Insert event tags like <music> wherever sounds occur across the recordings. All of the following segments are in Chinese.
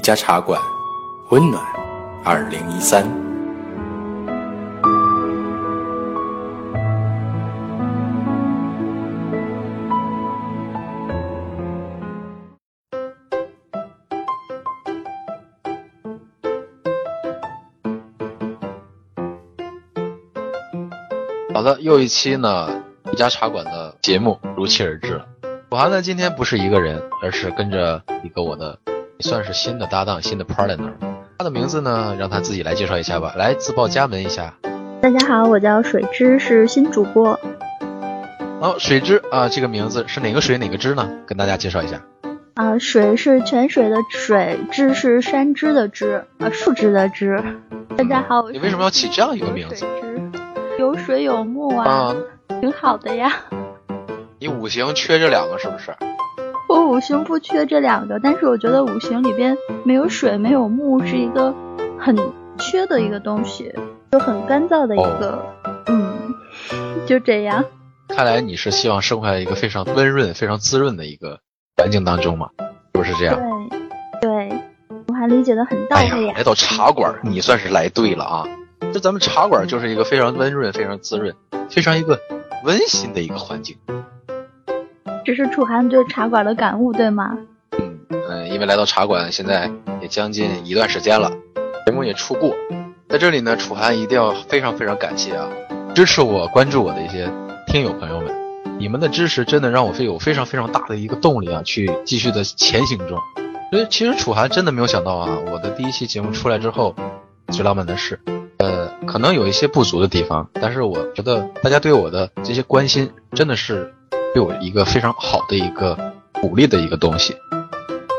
一家茶馆，温暖二零一三。好的，又一期呢一家茶馆的节目如期而至了。楚涵呢今天不是一个人，而是跟着一个我的算是新的搭档、新的 partner。他的名字呢，让他自己来介绍一下吧，来自报家门一下。大家好，我叫水之，是新主播。好，水之啊，这个名字是哪个水哪个之呢？跟大家介绍一下。啊，水是泉水的水，之是山之的之，啊，树枝的枝。大家好，我你为什么要起这样一个名字？有水有木啊，挺好的呀。你五行缺这两个是不是？我五行不缺这两个，但是我觉得五行里边没有水没有木是一个很缺的一个东西，就很干燥的一个，嗯，就这样。看来你是希望生活在一个非常温润、非常滋润的一个环境当中嘛？是不是这样？对，对，我还理解的很到位呀。来到茶馆，你算是来对了啊！就咱们茶馆就是一个非常温润、非常滋润、非常一个温馨的一个环境。这是楚涵对茶馆的感悟，对吗？嗯嗯，因为来到茶馆现在也将近一段时间了，节目也出过，在这里呢，楚涵一定要非常非常感谢啊，支持我、关注我的一些听友朋友们，你们的支持真的让我非有非常非常大的一个动力啊，去继续的前行中。所以其实楚涵真的没有想到啊，我的第一期节目出来之后，最浪漫的事。呃，可能有一些不足的地方，但是我觉得大家对我的这些关心，真的是对我一个非常好的一个鼓励的一个东西。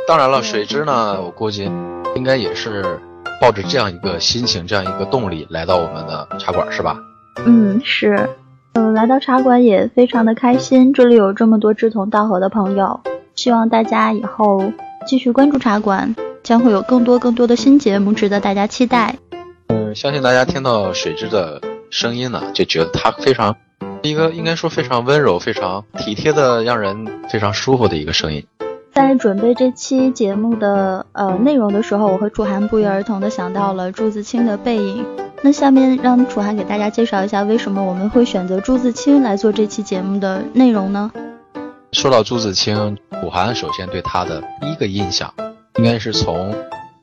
当然了，水之呢，我估计应该也是抱着这样一个心情、这样一个动力来到我们的茶馆，是吧？嗯，是。嗯，来到茶馆也非常的开心，这里有这么多志同道合的朋友，希望大家以后继续关注茶馆，将会有更多更多的新节目值得大家期待。嗯相信大家听到水之的声音呢，就觉得他非常一个应该说非常温柔、非常体贴的，让人非常舒服的一个声音。在准备这期节目的呃内容的时候，我和楚涵不约而同的想到了朱自清的《背影》。那下面让楚涵给大家介绍一下，为什么我们会选择朱自清来做这期节目的内容呢？说到朱自清，楚涵首先对他的第一个印象，应该是从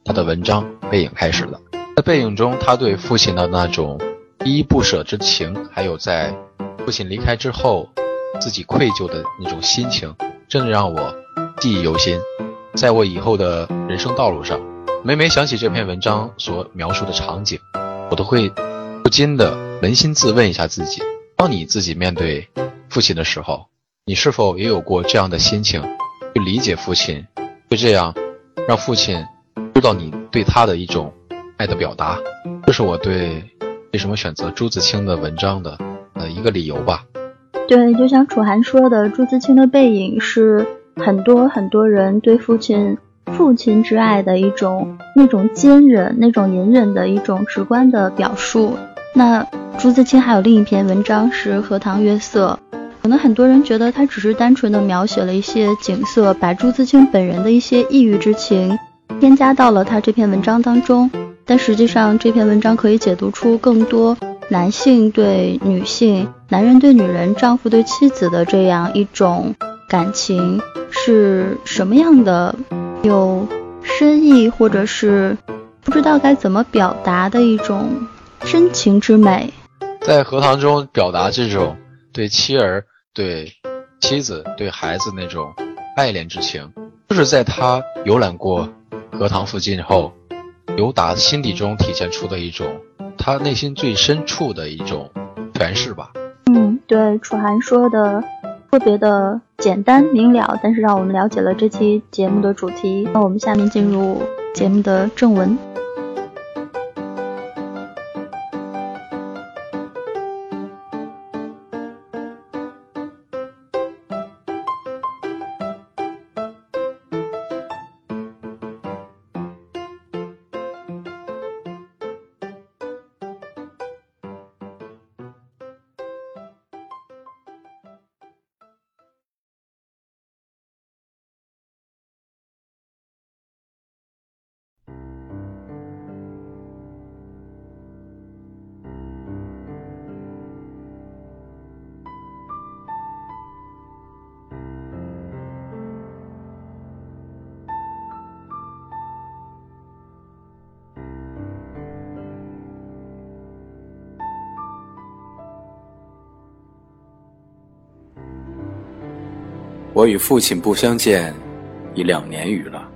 他的文章《背影》开始的。在背影中，他对父亲的那种依依不舍之情，还有在父亲离开之后自己愧疚的那种心情，真的让我记忆犹新。在我以后的人生道路上，每每想起这篇文章所描述的场景，我都会不禁的扪心自问一下自己：当你自己面对父亲的时候，你是否也有过这样的心情，去理解父亲，就这样让父亲知道你对他的一种。爱的表达，这是我对为什么选择朱自清的文章的呃一个理由吧。对，就像楚涵说的，朱自清的背影是很多很多人对父亲父亲之爱的一种那种坚韧、那种隐忍的一种直观的表述。那朱自清还有另一篇文章是《荷塘月色》，可能很多人觉得他只是单纯的描写了一些景色，把朱自清本人的一些抑郁之情添加到了他这篇文章当中。但实际上，这篇文章可以解读出更多男性对女性、男人对女人、丈夫对妻子的这样一种感情是什么样的，有深意，或者是不知道该怎么表达的一种深情之美。在荷塘中表达这种对妻儿、对妻子、对孩子那种爱恋之情，就是在他游览过荷塘附近后。由打心底中体现出的一种，他内心最深处的一种诠释吧。嗯，对，楚涵说的特别的简单明了，但是让我们了解了这期节目的主题。那我们下面进入节目的正文。我与父亲不相见已两年余了。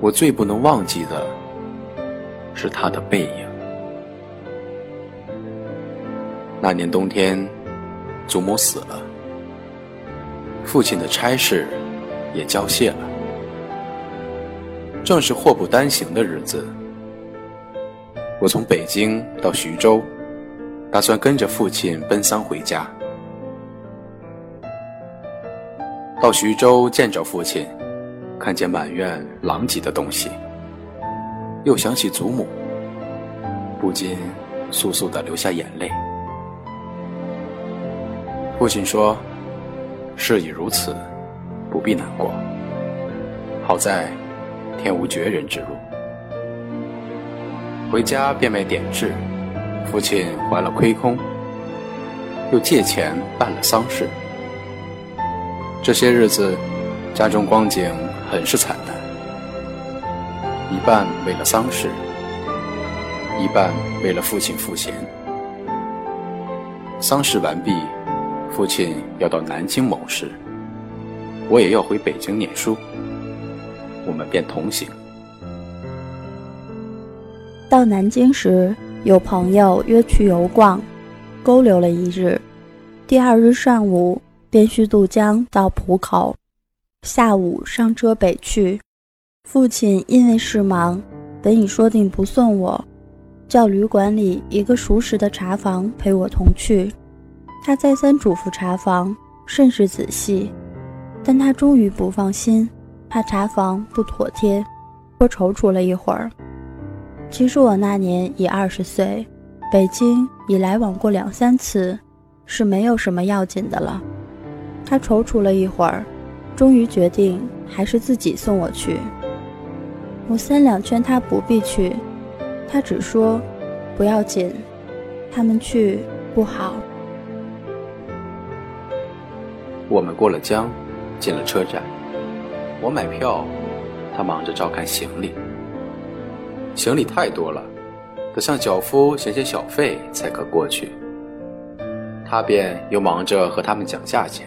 我最不能忘记的是他的背影。那年冬天，祖母死了，父亲的差事也交卸了，正是祸不单行的日子。我从北京到徐州，打算跟着父亲奔丧回家。到徐州见着父亲，看见满院狼藉的东西，又想起祖母，不禁簌簌的流下眼泪。父亲说：“事已如此，不必难过。好在天无绝人之路。”回家变卖点痣，父亲还了亏空，又借钱办了丧事。这些日子，家中光景很是惨淡，一半为了丧事，一半为了父亲赋闲。丧事完毕，父亲要到南京谋事，我也要回北京念书，我们便同行。到南京时，有朋友约去游逛，勾留了一日，第二日上午。便须渡江到浦口，下午上车北去。父亲因为事忙，本已说定不送我，叫旅馆里一个熟识的茶房陪我同去。他再三嘱咐茶房甚是仔细，但他终于不放心，怕茶房不妥帖，多踌躇了一会儿。其实我那年已二十岁，北京已来往过两三次，是没有什么要紧的了。他踌躇了一会儿，终于决定还是自己送我去。我三两劝他不必去，他只说不要紧，他们去不好。我们过了江，进了车站，我买票，他忙着照看行李。行李太多了，得向脚夫写些小费才可过去。他便又忙着和他们讲价钱。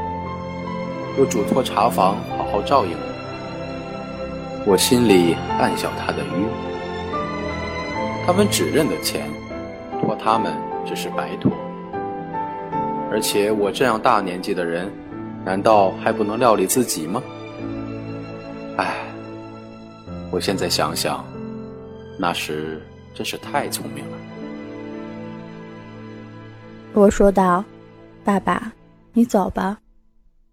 又嘱托茶房好好照应我，我心里暗笑他的愚。他们只认得钱，托他们只是白托。而且我这样大年纪的人，难道还不能料理自己吗？唉，我现在想想，那时真是太聪明了。我说道：“爸爸，你走吧。”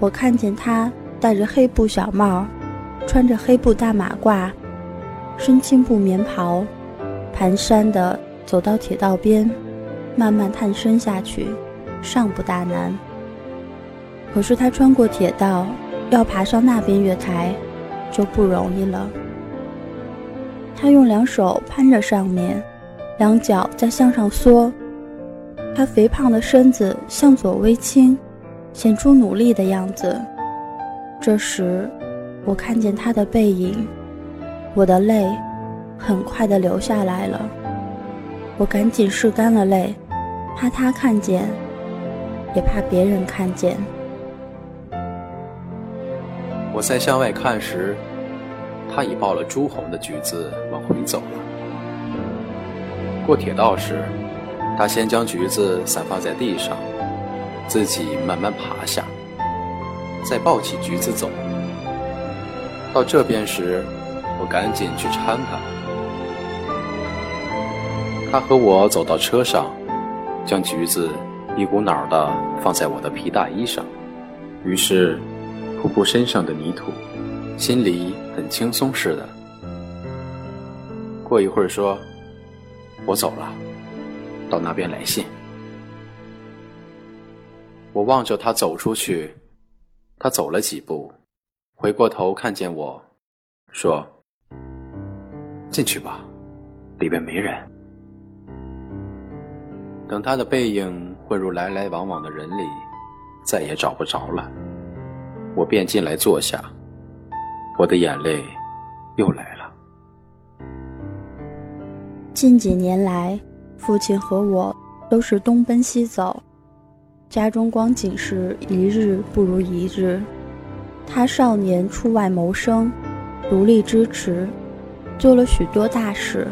我看见他戴着黑布小帽，穿着黑布大马褂，身青布棉袍，蹒跚地走到铁道边，慢慢探身下去，尚不大难。可是他穿过铁道，要爬上那边月台，就不容易了。他用两手攀着上面，两脚在向上缩，他肥胖的身子向左微倾。显出努力的样子。这时，我看见他的背影，我的泪很快的流下来了。我赶紧拭干了泪，怕他看见，也怕别人看见。我在向外看时，他已抱了朱红的橘子往回走了。过铁道时，他先将橘子散放在地上。自己慢慢爬下，再抱起橘子走。到这边时，我赶紧去搀他。他和我走到车上，将橘子一股脑的放在我的皮大衣上，于是扑扑身上的泥土，心里很轻松似的。过一会儿说：“我走了，到那边来信。”我望着他走出去，他走了几步。回过头看见我，说：“进去吧，里边没人。”等他的背影混入来来往往的人里，再也找不着了。我便进来坐下，我的眼泪又来了。近几年来，父亲和我都是东奔西走，家中光景是一日不如一日。他少年出外谋生，独立支持，做了许多大事。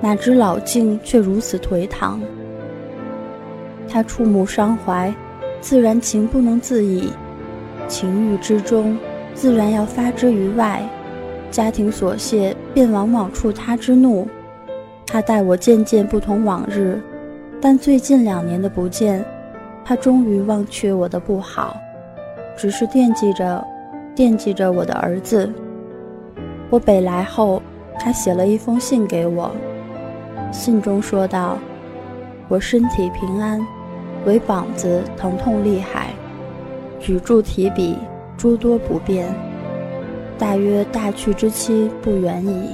哪知老境却如此颓唐。他触目伤怀，自然情不能自已，情欲之中，自然要发之于外。家庭琐屑便往往触他之怒。他待我渐渐不同往日，但最近两年的不见，他终于忘却我的不好。只是惦记着，惦记着我的儿子。我北来后，他写了一封信给我，信中说道：“我身体平安，唯膀子疼痛厉害，举箸提笔诸多不便，大约大去之期不远矣。”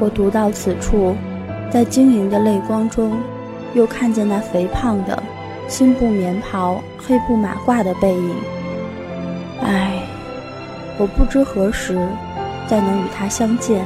我读到此处，在晶莹的泪光中，又看见那肥胖的。青布棉袍、黑布马褂的背影，唉，我不知何时再能与他相见。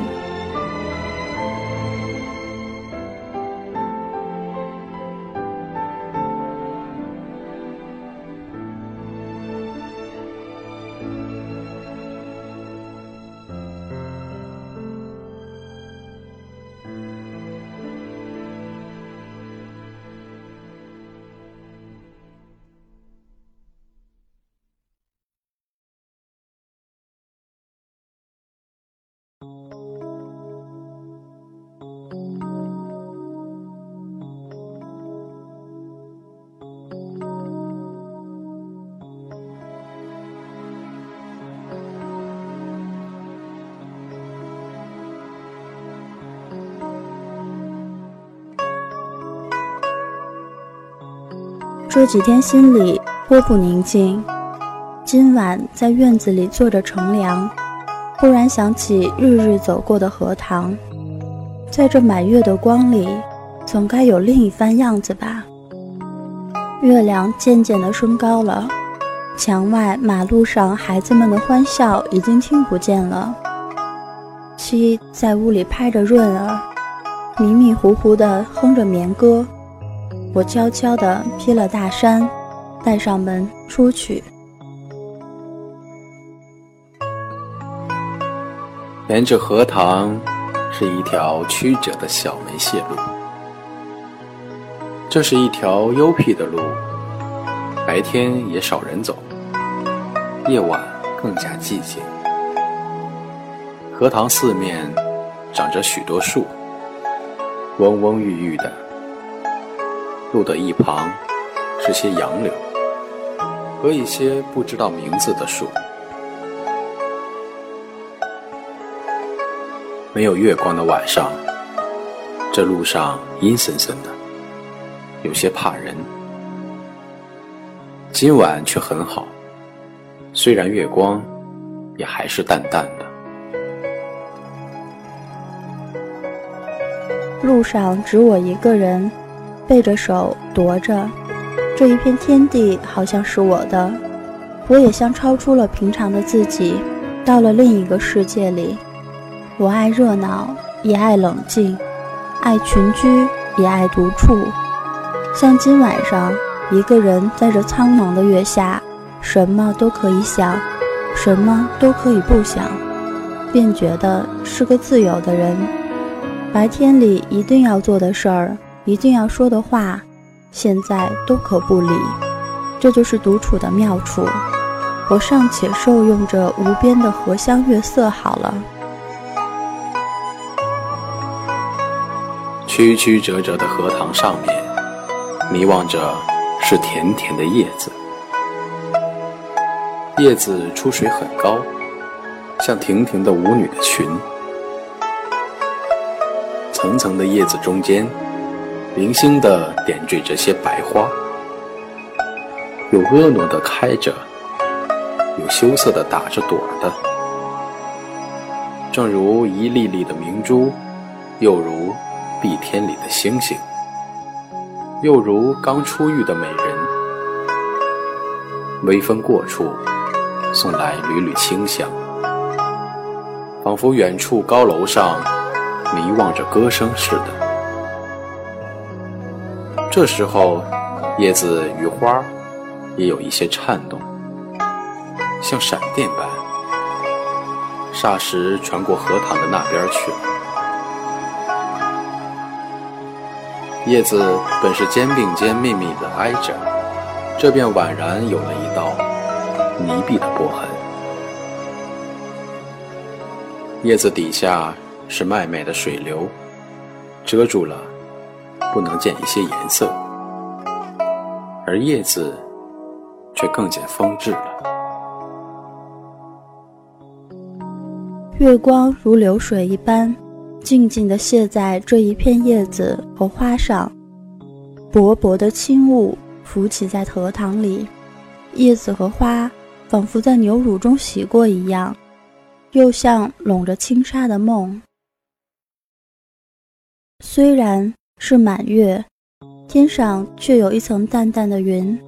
这几天心里颇不宁静。今晚在院子里坐着乘凉，忽然想起日日走过的荷塘，在这满月的光里，总该有另一番样子吧。月亮渐渐地升高了，墙外马路上孩子们的欢笑已经听不见了。七在屋里拍着润儿，迷迷糊糊地哼着眠歌。我悄悄地披了大衫，带上门出去。沿着荷塘是一条曲折的小梅泄路，这是一条幽僻的路，白天也少人走，夜晚更加寂静。荷塘四面长着许多树，蓊蓊郁郁的。路的一旁是些杨柳和一些不知道名字的树。没有月光的晚上，这路上阴森森的，有些怕人。今晚却很好，虽然月光也还是淡淡的。路上只我一个人。背着手踱着，这一片天地好像是我的，我也像超出了平常的自己，到了另一个世界里。我爱热闹，也爱冷静；爱群居，也爱独处。像今晚上，一个人在这苍茫的月下，什么都可以想，什么都可以不想，便觉得是个自由的人。白天里一定要做的事儿。一定要说的话，现在都可不理。这就是独处的妙处。我尚且受用着无边的荷香月色好了。曲曲折折的荷塘上面，迷望着是甜甜的叶子。叶子出水很高，像亭亭的舞女的裙。层层的叶子中间，零星地点缀着些白花，有婀娜的开着。有羞涩的打着朵的，正如一粒粒的明珠，又如碧天里的星星，又如刚出浴的美人。微风过处，送来缕缕清香，仿佛远处高楼上迷望着歌声似的。这时候，叶子与花也有一些颤动。像闪电般，霎时传过荷塘的那边去了。叶子本是肩并肩密密的挨着，这便宛然有了一道泥壁的波痕。叶子底下是脉脉的水流，遮住了，不能见一些颜色，而叶子却更见风致了。月光如流水一般，静静地泻在这一片叶子和花上。薄薄的轻雾浮起在荷塘里，叶子和花仿佛在牛乳中洗过一样，又像笼着轻纱的梦。虽然是满月，天上却有一层淡淡的云，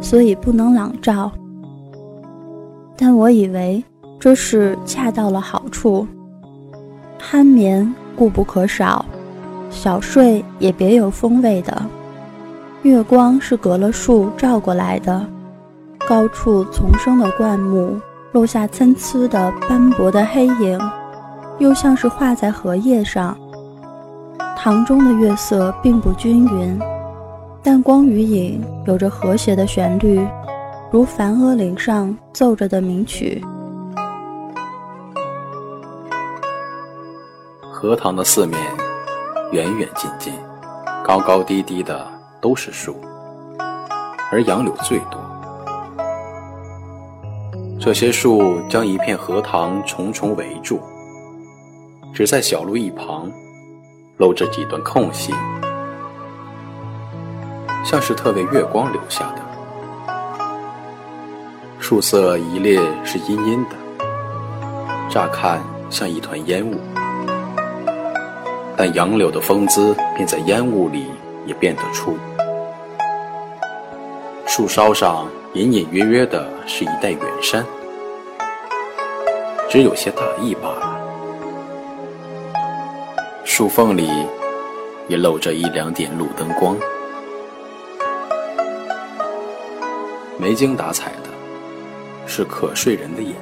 所以不能朗照。但我以为。这是恰到了好处，酣眠固不可少，小睡也别有风味的。月光是隔了树照过来的，高处丛生的灌木落下参差的斑驳的黑影，又像是画在荷叶上。塘中的月色并不均匀，但光与影有着和谐的旋律，如梵阿岭上奏着的名曲。荷塘的四面，远远近近，高高低低的都是树，而杨柳最多。这些树将一片荷塘重重围住，只在小路一旁，露着几段空隙，像是特为月光留下的。树色一列是阴阴的，乍看像一团烟雾。但杨柳的风姿便在烟雾里也辨得出，树梢上隐隐约约的是一带远山，只有些大意罢了。树缝里也露着一两点路灯光，没精打采的，是可睡人的眼。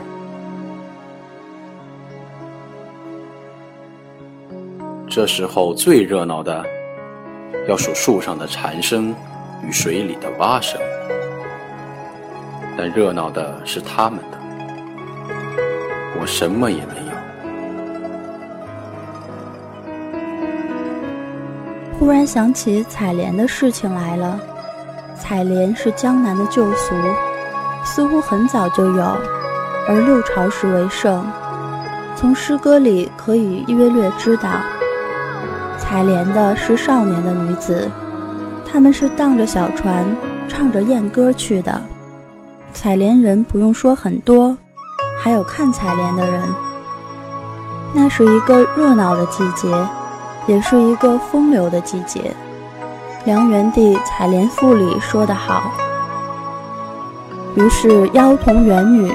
这时候最热闹的，要数树上的蝉声与水里的蛙声。但热闹的是他们的，我什么也没有。忽然想起采莲的事情来了。采莲是江南的旧俗，似乎很早就有，而六朝时为盛。从诗歌里可以约略知道。采莲的是少年的女子，他们是荡着小船，唱着艳歌去的。采莲人不用说很多，还有看采莲的人。那是一个热闹的季节，也是一个风流的季节。梁元帝《采莲赋》里说得好：“于是妖童元女，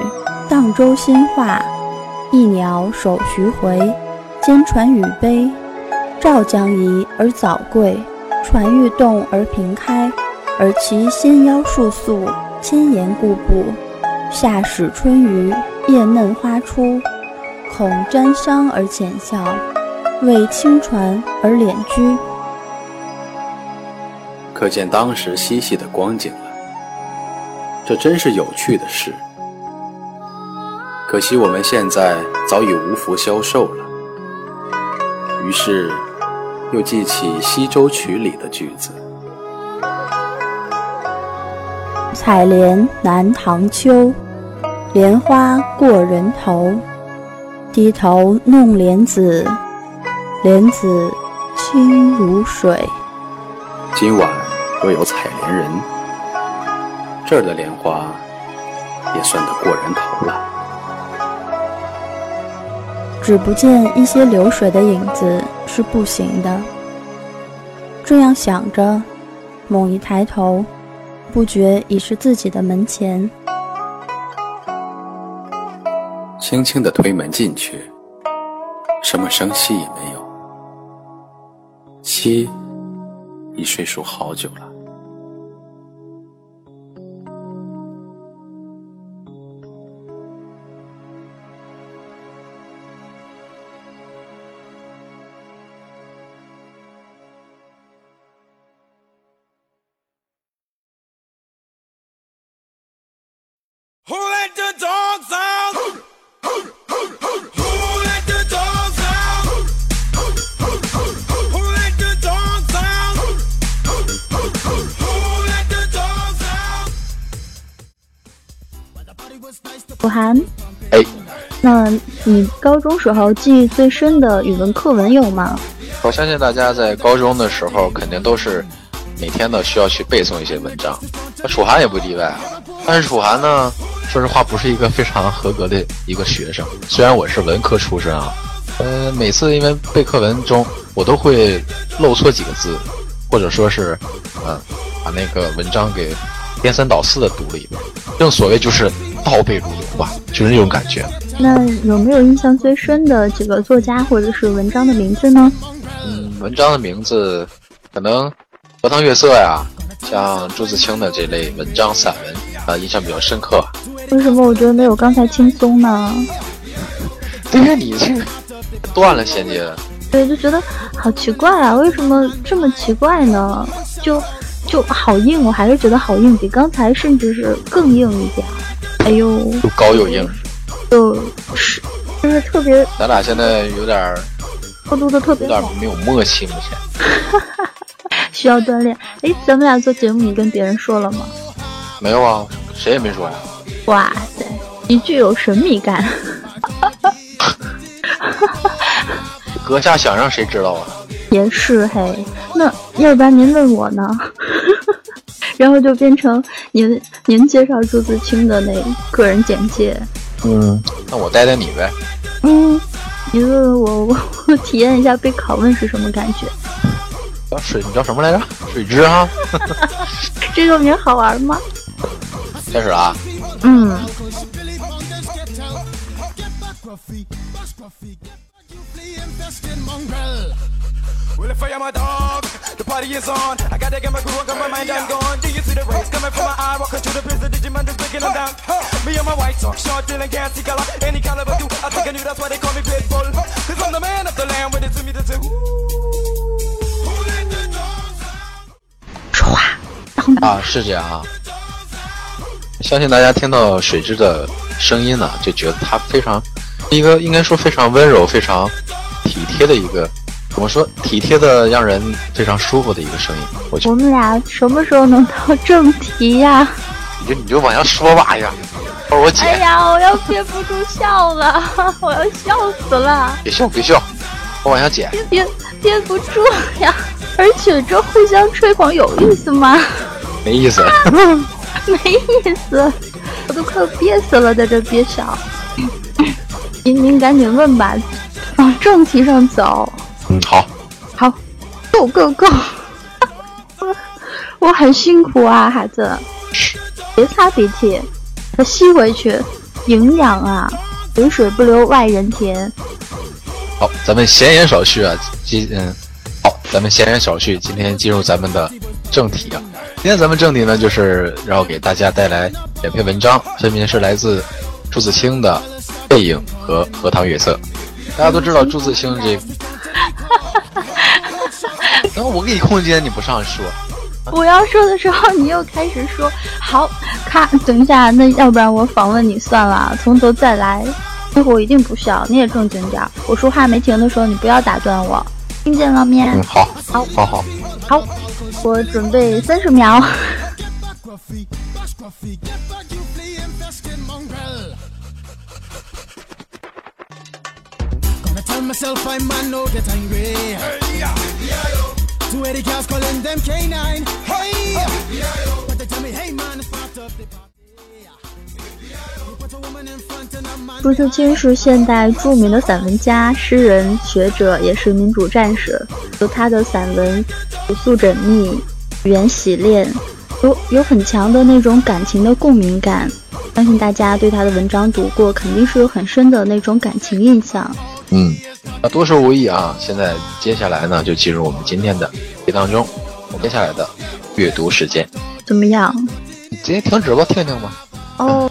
荡舟心画，一鸟首徐回，兼传语悲。”赵将移而早贵，船欲动而平开，而其纤腰束素，千言固步。夏始春余，叶嫩花初，恐沾裳而浅笑，为清船而敛居。可可见当时嬉戏的光景了。这真是有趣的事。可惜我们现在早已无福消受了。于是，又记起《西洲曲》里的句子：“采莲南塘秋，莲花过人头。低头弄莲子，莲子清如水。”今晚若有采莲人，这儿的莲花也算得过人头了。只不见一些流水的影子是不行的。这样想着，猛一抬头，不觉已是自己的门前。轻轻的推门进去，什么声息也没有。七已睡熟好久了。楚涵，哎，那你高中时候记忆最深的语文课文有吗？我相信大家在高中的时候肯定都是每天呢需要去背诵一些文章，那楚涵也不例外啊。但是楚涵呢，说实话不是一个非常合格的一个学生。虽然我是文科出身啊，呃，每次因为背课文中我都会漏错几个字，或者说是，呃，把那个文章给颠三倒四的读了一遍。正所谓就是倒背如流吧，就是那种感觉。那有没有印象最深的几个作家或者是文章的名字呢？嗯，文章的名字可能《荷塘月色》呀，像朱自清的这类文章散文啊，印象比较深刻。为什么我觉得没有刚才轻松呢？因为你这个断了衔接。对，就觉得好奇怪啊，为什么这么奇怪呢？就就好硬，我还是觉得好硬，比刚才甚至是更硬一点。哎呦，又高又硬，就是就是特别。咱俩现在有点过渡的特别有点没有默契，目前 <laughs> 需要锻炼。哎，咱们俩做节目，你跟别人说了吗？没有啊，谁也没说呀。哇塞，你具有神秘感。<laughs> 阁下想让谁知道啊？也是嘿，那要不然您问我呢？然后就变成您您介绍朱自清的那个人简介。嗯，那我带带你呗。嗯，你问问我，我我体验一下被拷问是什么感觉。叫水，你叫什么来着？水之啊。<laughs> <laughs> 这个名好玩吗？开始啊。嗯。Well, if I am a dog, the party is on. I gotta get my groove on, got my mind, I'm gone. Do you see the rays coming from my eye? Walking to the prison, Digimon just breaking them down. Me and my white talk, short, dealing, can't see color. Any caliber, do I think I knew that's why they call me Pitbull. Cause I'm the man of the land with it to me to do. 啊，是这样啊。相信大家听到水之的声音呢，就觉得他非常一个应该说非常温柔、非常体贴的一个。怎么说？体贴的，让人非常舒服的一个声音。我我们俩什么时候能到正题呀？你就你就往下说吧呀！我我姐。哎呀，我要憋不住笑了，<laughs> 我要笑死了！别笑别笑，我往下剪。憋憋憋不住呀！而且这互相吹捧有意思吗？没意思。<laughs> 没意思，我都快憋死了，在这憋笑。您您赶紧问吧，往正题上走。嗯，好，好，Go Go Go！我很辛苦啊，孩子，别擦鼻涕，再吸回去，营养啊，流水不流外人田。好，咱们闲言少叙啊，今嗯，好，咱们闲言少叙，今天进入咱们的正题啊。今天咱们正题呢，就是要给大家带来两篇文章，分别是来自朱自清的《背影》和《荷塘月色》。大家都知道朱自清这。<laughs> 然后我给你空间，你不上说，我要说的时候，你又开始说好，咔，等一下，那要不然我访问你算了，从头再来。那会我一定不笑，你也正经点。我说话没停的时候，你不要打断我，听见了没？嗯，好，好，好好，好，我准备三十秒。<laughs> 朱自清是现代著名的散文家、诗人、学者，也是民主战士。有他的散文朴素缜密，语言洗练，有有很强的那种感情的共鸣感。相信大家对他的文章读过，肯定是有很深的那种感情印象。嗯，那多说无益啊。现在接下来呢，就进入我们今天的题当中，我接下来的阅读时间怎么样？你直接停止吧，听听吧。哦。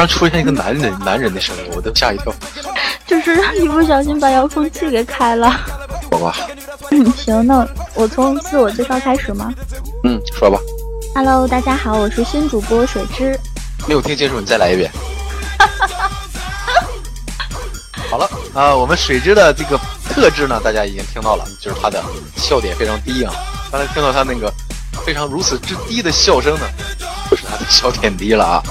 然出现一个男人男人的声音，我都吓一跳。<laughs> 就是一不小心把遥控器给开了。好吧。嗯，行，那我从自我介绍开始吗？嗯，说吧。Hello，大家好，我是新主播水之。没有听清楚，你再来一遍。<laughs> 好了啊，我们水之的这个特质呢，大家已经听到了，就是他的笑点非常低啊。刚才听到他那个非常如此之低的笑声呢，就是他的笑点低了啊。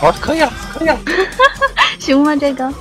好，可以了，可以了，<laughs> 行吗？这个。